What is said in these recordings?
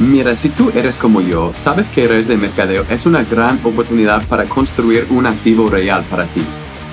Mira, si tú eres como yo, sabes que redes de mercadeo es una gran oportunidad para construir un activo real para ti.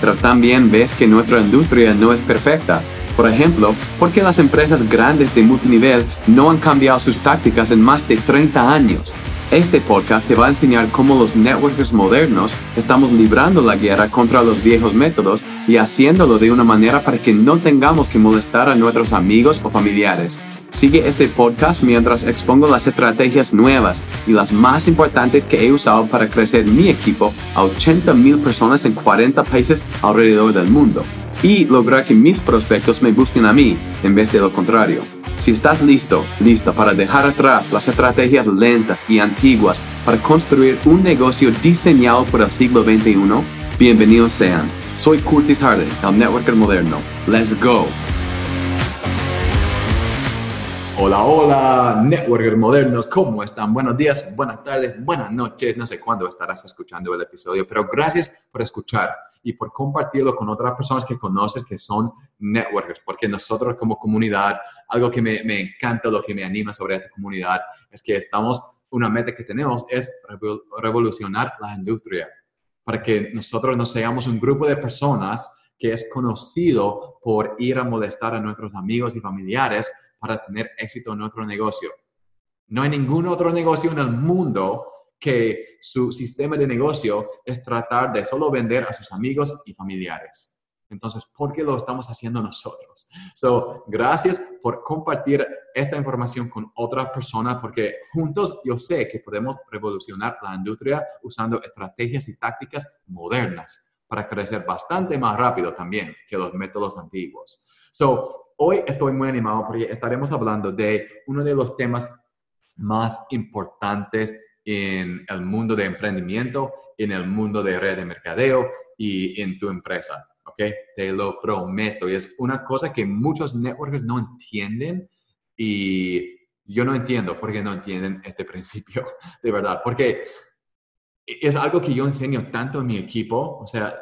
Pero también ves que nuestra industria no es perfecta. Por ejemplo, porque las empresas grandes de multinivel no han cambiado sus tácticas en más de 30 años. Este podcast te va a enseñar cómo los networkers modernos estamos librando la guerra contra los viejos métodos y haciéndolo de una manera para que no tengamos que molestar a nuestros amigos o familiares. Sigue este podcast mientras expongo las estrategias nuevas y las más importantes que he usado para crecer mi equipo a 80 mil personas en 40 países alrededor del mundo y lograr que mis prospectos me busquen a mí en vez de lo contrario. Si estás listo, lista para dejar atrás las estrategias lentas y antiguas para construir un negocio diseñado por el siglo XXI, bienvenidos sean. Soy Curtis Harden, el networker moderno. Let's go. Hola, hola, networkers modernos, ¿cómo están? Buenos días, buenas tardes, buenas noches. No sé cuándo estarás escuchando el episodio, pero gracias por escuchar y por compartirlo con otras personas que conoces que son networkers, porque nosotros como comunidad, algo que me, me encanta, lo que me anima sobre esta comunidad, es que estamos, una meta que tenemos es revolucionar la industria, para que nosotros no seamos un grupo de personas que es conocido por ir a molestar a nuestros amigos y familiares para tener éxito en nuestro negocio. No hay ningún otro negocio en el mundo que su sistema de negocio es tratar de solo vender a sus amigos y familiares. Entonces, ¿por qué lo estamos haciendo nosotros? So, gracias por compartir esta información con otras personas, porque juntos yo sé que podemos revolucionar la industria usando estrategias y tácticas modernas para crecer bastante más rápido también que los métodos antiguos. So, hoy estoy muy animado porque estaremos hablando de uno de los temas más importantes en el mundo de emprendimiento, en el mundo de red de mercadeo y en tu empresa. ¿Ok? Te lo prometo. Y es una cosa que muchos networkers no entienden y yo no entiendo por qué no entienden este principio, de verdad. Porque es algo que yo enseño tanto en mi equipo. O sea,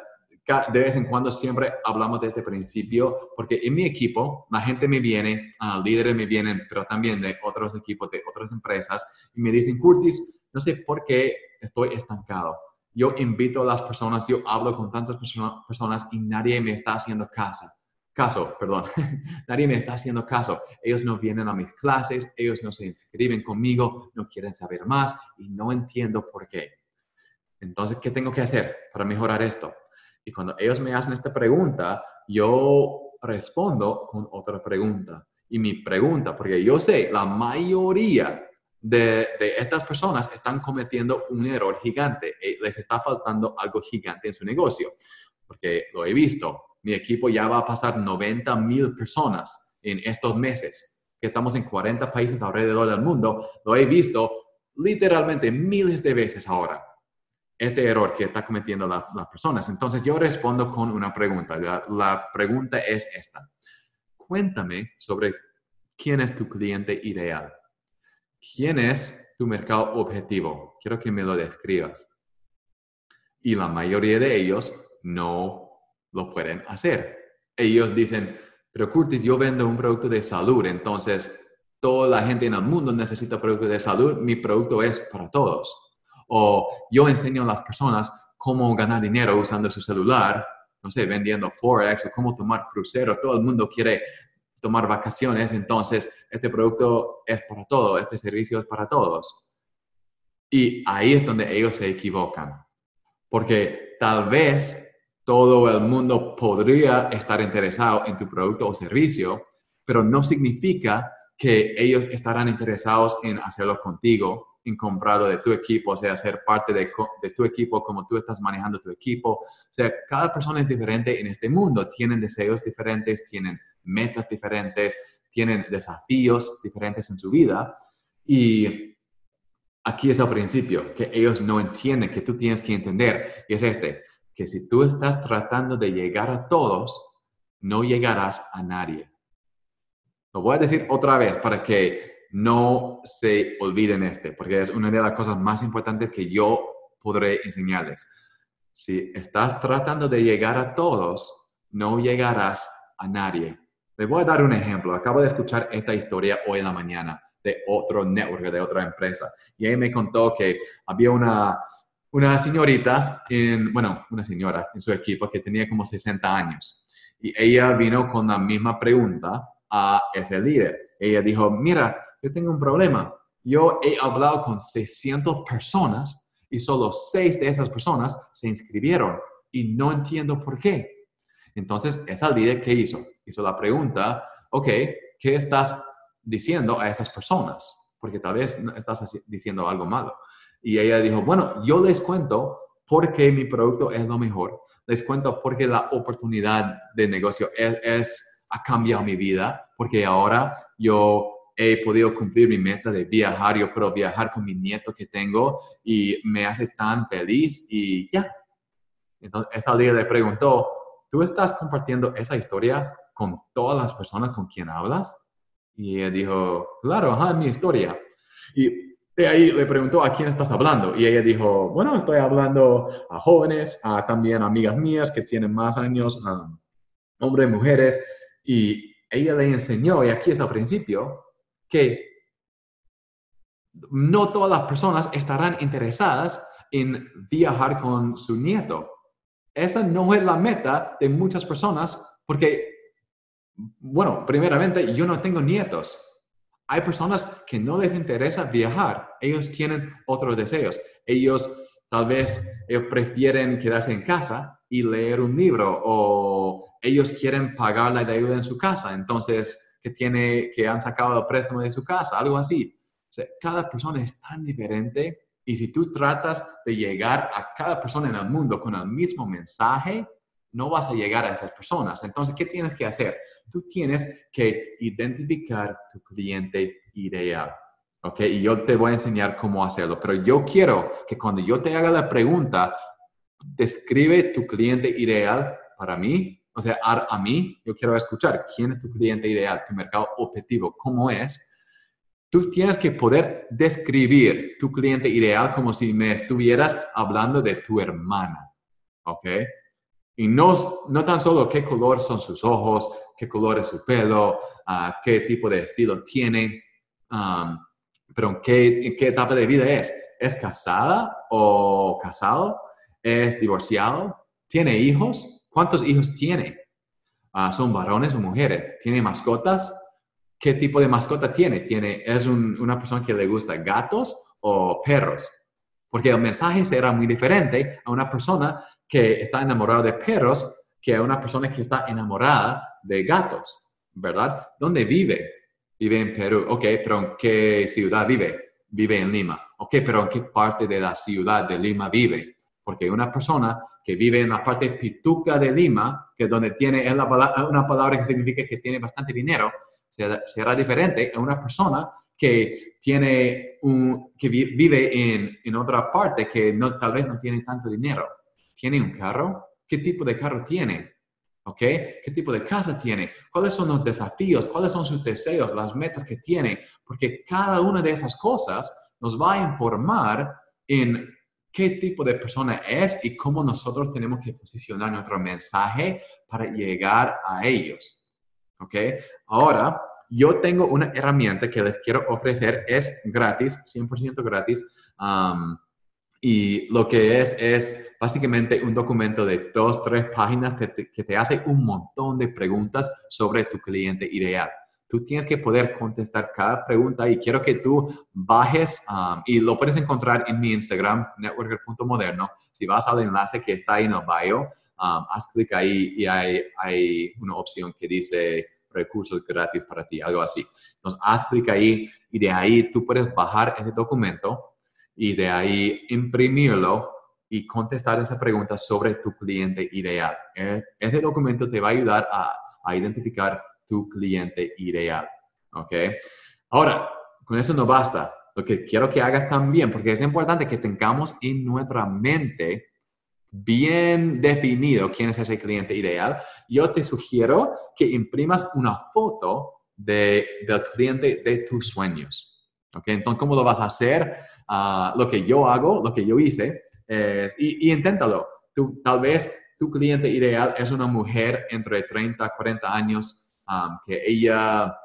de vez en cuando siempre hablamos de este principio, porque en mi equipo la gente me viene, uh, líderes me vienen, pero también de otros equipos, de otras empresas, y me dicen, Curtis, no sé por qué estoy estancado. Yo invito a las personas, yo hablo con tantas personas y nadie me está haciendo caso. Caso, perdón. nadie me está haciendo caso. Ellos no vienen a mis clases, ellos no se inscriben conmigo, no quieren saber más y no entiendo por qué. Entonces, ¿qué tengo que hacer para mejorar esto? Y cuando ellos me hacen esta pregunta, yo respondo con otra pregunta. Y mi pregunta, porque yo sé, la mayoría de, estas personas están cometiendo un error gigante. Eh, les está faltando algo gigante en su negocio. Porque lo he visto. Mi equipo ya va a pasar 90 mil personas en estos meses, que estamos en 40 países alrededor del mundo. Lo he visto literalmente miles de veces ahora. Este error que está cometiendo las personas. Entonces yo respondo con una pregunta. la pregunta es esta. Cuéntame sobre quién es tu cliente ideal. ¿Quién es tu mercado objetivo? Quiero que me lo describas. Y la mayoría de ellos no lo pueden hacer. Ellos dicen, pero Curtis, yo vendo un producto de salud, entonces toda la gente en el mundo necesita productos de salud, mi producto es para todos. O yo enseño a las personas cómo ganar dinero usando su celular, no sé, vendiendo Forex o cómo tomar crucero, todo el mundo quiere tomar vacaciones, entonces este producto es para todos, este servicio es para todos. Y ahí es donde ellos se equivocan, porque tal vez todo el mundo podría estar interesado en tu producto o servicio, pero no significa que ellos estarán interesados en hacerlo contigo, en comprarlo de tu equipo, o sea, ser parte de, de, tu equipo, como tú estás manejando tu equipo. O sea, cada persona es diferente en este mundo, tienen deseos diferentes, tienen metas diferentes, tienen desafíos diferentes en su vida. Y aquí es el principio, que ellos no entienden, que tú tienes que entender, y es este, que si tú estás tratando de llegar a todos, no llegarás a nadie. Lo voy a decir otra vez para que no se olviden este, porque es una de las cosas más importantes que yo podré enseñarles. Si estás tratando de llegar a todos, no llegarás a nadie. Les voy a dar un ejemplo. Acabo de escuchar esta historia hoy en la mañana. de otro network, de otra empresa. Y ella me contó que había una, una señorita, en, bueno, una señora en su equipo que tenía como 60 años. Y ella vino con la misma pregunta a ese líder. Ella dijo, mira, yo tengo un problema. Yo he hablado con 600 personas y solo 6 de esas personas se inscribieron y no entiendo por qué. Entonces, esa líder, ¿qué hizo? Hizo la pregunta, ok, ¿qué estás diciendo a esas personas? Porque tal vez estás diciendo algo malo. Y ella dijo, bueno, yo les cuento por qué mi producto es lo mejor. Les cuento por qué la oportunidad de negocio es, ha cambiado mi vida, porque ahora yo he podido cumplir mi meta de viajar, yo puedo viajar con mi nieto que tengo y me hace tan feliz y ya. Entonces, esa día le preguntó, ¿tú estás compartiendo esa historia con todas las personas con quien hablas? Y ella dijo, claro, ajá, mi historia. Y de ahí le preguntó, ¿a quién estás hablando? Y ella dijo, bueno, estoy hablando a jóvenes, a también amigas mías que tienen más años, hombres, mujeres. Y ella le enseñó, y aquí es al principio, que no todas las personas estarán interesadas en viajar con su nieto. Esa no es la meta de muchas personas porque, bueno, primeramente, yo no tengo nietos. Hay personas que no les interesa viajar. Ellos tienen otros deseos. Ellos tal vez ellos prefieren quedarse en casa y leer un libro o ellos quieren pagar la deuda en su casa. Entonces, que, tiene, que han sacado el préstamo de su casa, algo así. Cada persona es tan diferente y si tú tratas de llegar a cada persona en el mundo con el mismo mensaje, no vas a llegar a esas personas. Entonces, ¿qué tienes que hacer? Tú tienes que identificar tu cliente ideal. ¿Ok? Y yo te voy a enseñar cómo hacerlo. Pero yo quiero que cuando yo te haga la pregunta, describe tu cliente ideal para mí o sea, a, mí, yo quiero escuchar quién es tu cliente ideal, tu mercado objetivo, cómo es. Tú tienes que poder describir tu cliente ideal como si me estuvieras hablando de tu hermana, ¿ok? Y no, no tan solo qué color son sus ojos, qué color es su pelo, uh, qué tipo de estilo tiene, pero ¿qué, qué etapa de vida es. ¿Es casada o casado? ¿Es divorciado? ¿Tiene hijos? ¿Cuántos hijos tiene? Ah, ¿Son varones o mujeres? ¿Tiene mascotas? ¿Qué tipo de mascota tiene? ¿Tiene ¿Es una persona que le gusta gatos o perros? Porque el mensaje será muy diferente a una persona que está enamorada de perros que a una persona que está enamorada de gatos, ¿verdad? ¿Dónde vive? Vive en Perú. Ok, pero ¿en qué ciudad vive? Vive en Lima. Ok, pero ¿en qué parte de la ciudad de Lima vive? Porque una persona que vive en la parte pituca de Lima, que donde tiene es una palabra que significa que tiene bastante dinero, será, diferente a una persona que tiene un, que vive en, en otra parte que tal vez no tiene tanto dinero. ¿Tiene un carro? ¿Qué tipo de carro tiene? ¿Ok? ¿Qué tipo de casa tiene? ¿Cuáles son los desafíos? ¿Cuáles son sus deseos? Las metas que tiene? Porque cada una de esas cosas nos va a informar en qué tipo de persona es y cómo nosotros tenemos que posicionar nuestro mensaje para llegar a ellos. ¿Ok? Ahora, yo tengo una herramienta que les quiero ofrecer, es gratis, 100% gratis. y lo que es es básicamente un documento de dos, tres páginas que que te hace un montón de preguntas sobre tu cliente ideal. Tú tienes que poder contestar cada pregunta y quiero que tú bajes um, y lo puedes encontrar en mi Instagram, networker.moderno. Si vas al enlace que está ahí en el bio, um, haz clic ahí y hay, hay una opción que dice recursos gratis para ti, algo así. Entonces, haz clic ahí y de ahí tú puedes bajar ese documento y de ahí imprimirlo y contestar esa pregunta sobre tu cliente ideal. E, ese documento te va a ayudar a, a identificar tu cliente ideal. ¿Ok? Ahora, con eso no basta. Lo que quiero que hagas también, porque es importante que tengamos en nuestra mente bien definido quién es ese cliente ideal, yo te sugiero que imprimas una foto de, del cliente de tus sueños. ¿Ok? Entonces, ¿cómo lo vas a hacer? Ah, lo que yo hago, lo que yo hice, es, y, y inténtalo. Tú, tal vez tu cliente ideal es una mujer entre 30 y 40 años que ella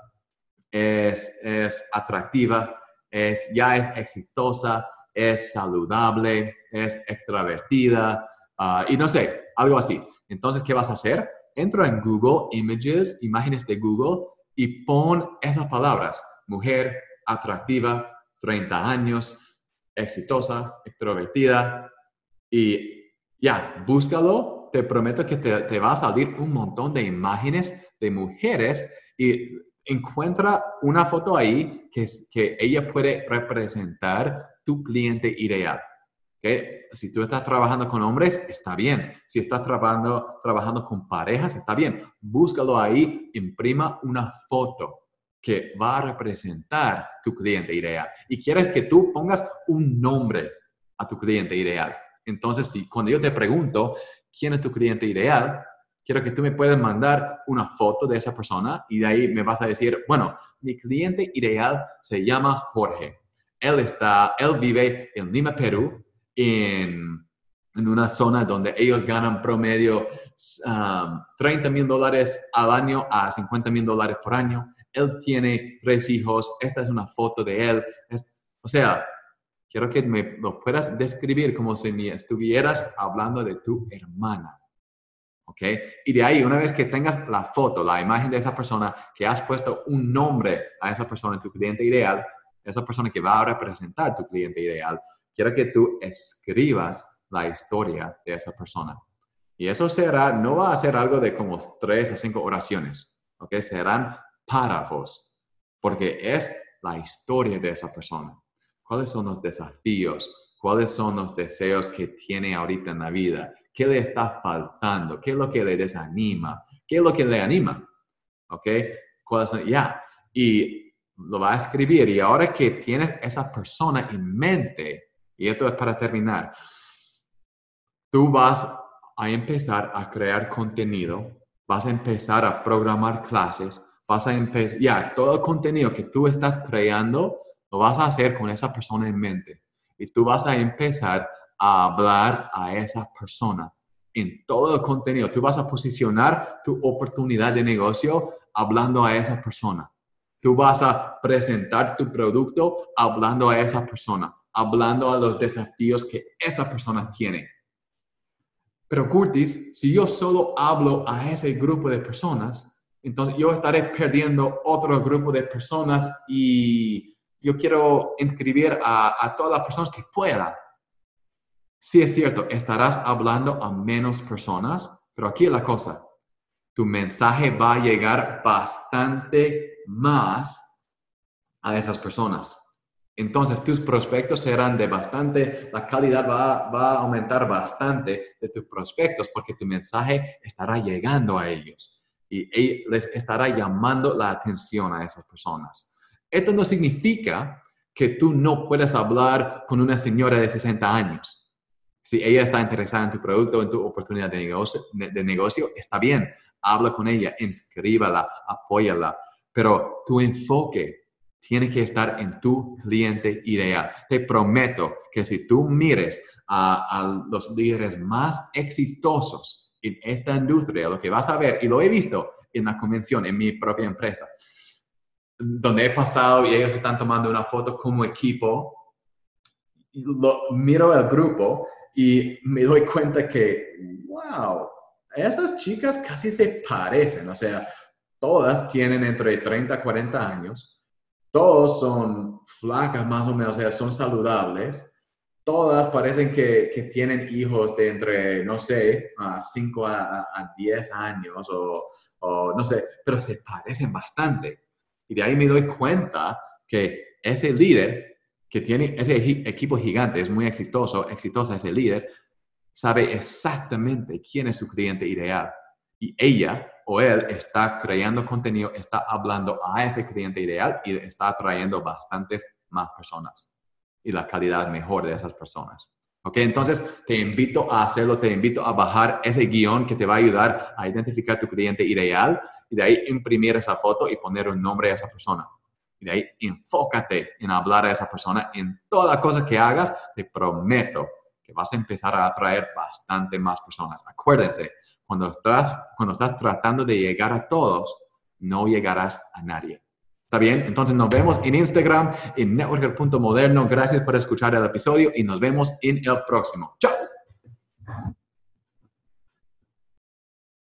es, es atractiva, es, ya es exitosa, es saludable, es extravertida ah, y no sé, algo así. Entonces, ¿qué vas a hacer? Entra en Google Images, imágenes de Google y pon esas palabras. Mujer, atractiva, 30 años, exitosa, extrovertida y ya, búscalo. Te prometo que te, te va a salir un montón de imágenes de mujeres y encuentra una foto ahí que, que ella puede representar tu cliente ideal. ¿Okay? Si tú estás trabajando con hombres, está bien. Si estás trabajando, trabajando con parejas, está bien. Búscalo ahí, imprima una foto que va a representar tu cliente ideal. Y quieres que tú pongas un nombre a tu cliente ideal. Entonces, si cuando yo te pregunto quién es tu cliente ideal, quiero que tú me puedas mandar una foto de esa persona y de ahí me vas a decir, bueno, mi cliente ideal se llama Jorge. Él está, él vive en Lima, Perú, en, en una zona donde ellos ganan promedio 30 um, mil dólares al año a 50 mil dólares por año. Él tiene tres hijos. Esta es una foto de él. o sea, quiero que me lo puedas describir como si me estuvieras hablando de tu hermana. ¿ok? Y de ahí, una vez que tengas la foto, la imagen de esa persona, que has puesto un nombre a esa persona, tu cliente ideal, esa persona que va a representar tu cliente ideal, quiero que tú escribas la historia de esa persona. Y eso será, no va a ser algo de como tres a cinco oraciones, ¿ok? Serán párrafos, porque es la historia de esa persona. ¿Cuáles son los desafíos? ¿Cuáles son los deseos que tiene ahorita en la vida? ¿Qué le está faltando? ¿Qué es lo que le desanima? ¿Qué es lo que le anima? ¿Ok? ¿Cuáles son? Ya. Y lo va a escribir. Y ahora que tienes esa persona en mente, y esto es para terminar, tú vas a empezar a crear contenido, vas a empezar a programar clases, vas a empezar, ya, todo el contenido que tú estás creando, lo vas a hacer con esa persona en mente. Y tú vas a empezar a hablar a esa persona en todo el contenido. Tú vas a posicionar tu oportunidad de negocio hablando a esa persona. Tú vas a presentar tu producto hablando a esa persona, hablando a los desafíos que esa persona tiene. Pero Curtis, si yo solo hablo a ese grupo de personas, entonces yo estaré perdiendo otro grupo de personas y yo quiero inscribir a, a todas las personas que pueda. Sí es cierto, estarás hablando a menos personas, pero aquí es la cosa. Tu mensaje va a llegar bastante más a esas personas. Entonces tus prospectos serán de bastante, la calidad va, va, a aumentar bastante de tus prospectos porque tu mensaje estará llegando a ellos y les estará llamando la atención a esas personas. Esto no significa que tú no puedas hablar con una señora de 60 años si ella está interesada en tu producto, en tu oportunidad de negocio, de negocio está bien. Habla con ella, inscríbala, apóyala. Pero tu enfoque tiene que estar en tu cliente ideal. Te prometo que si tú mires a, los líderes más exitosos en esta industria, lo que vas a ver, y lo he visto en la convención, en mi propia empresa, donde he pasado y ellos están tomando una foto como equipo, lo, miro el grupo y me doy cuenta que, wow, esas chicas casi se parecen, o sea, todas tienen entre 30 y 40 años, todos son flacas más o menos, o sea, son saludables, todas parecen que, tienen hijos de entre, no sé, a 5 a, a 10 años o no sé, pero se parecen bastante. Y de ahí me doy cuenta que ese líder que tiene ese equipo gigante, es muy exitoso, exitosa ese líder, sabe exactamente quién es su cliente ideal. Y ella o él está creando contenido, está hablando a ese cliente ideal y está atrayendo bastantes más personas y la calidad mejor de esas personas. ¿Ok? Entonces, te invito a hacerlo, te invito a bajar ese guion que te va a ayudar a identificar tu cliente ideal y de ahí imprimir esa foto y poner un nombre a esa persona. Y de ahí enfócate en hablar a esa persona en toda cosa que hagas. Te prometo que vas a empezar a atraer bastante más personas. Acuérdense, cuando estás, cuando estás tratando de llegar a todos, no llegarás a nadie. ¿Está bien? Entonces nos vemos en Instagram, en networker.moderno. Gracias por escuchar el episodio y nos vemos en el próximo. ¡Chao!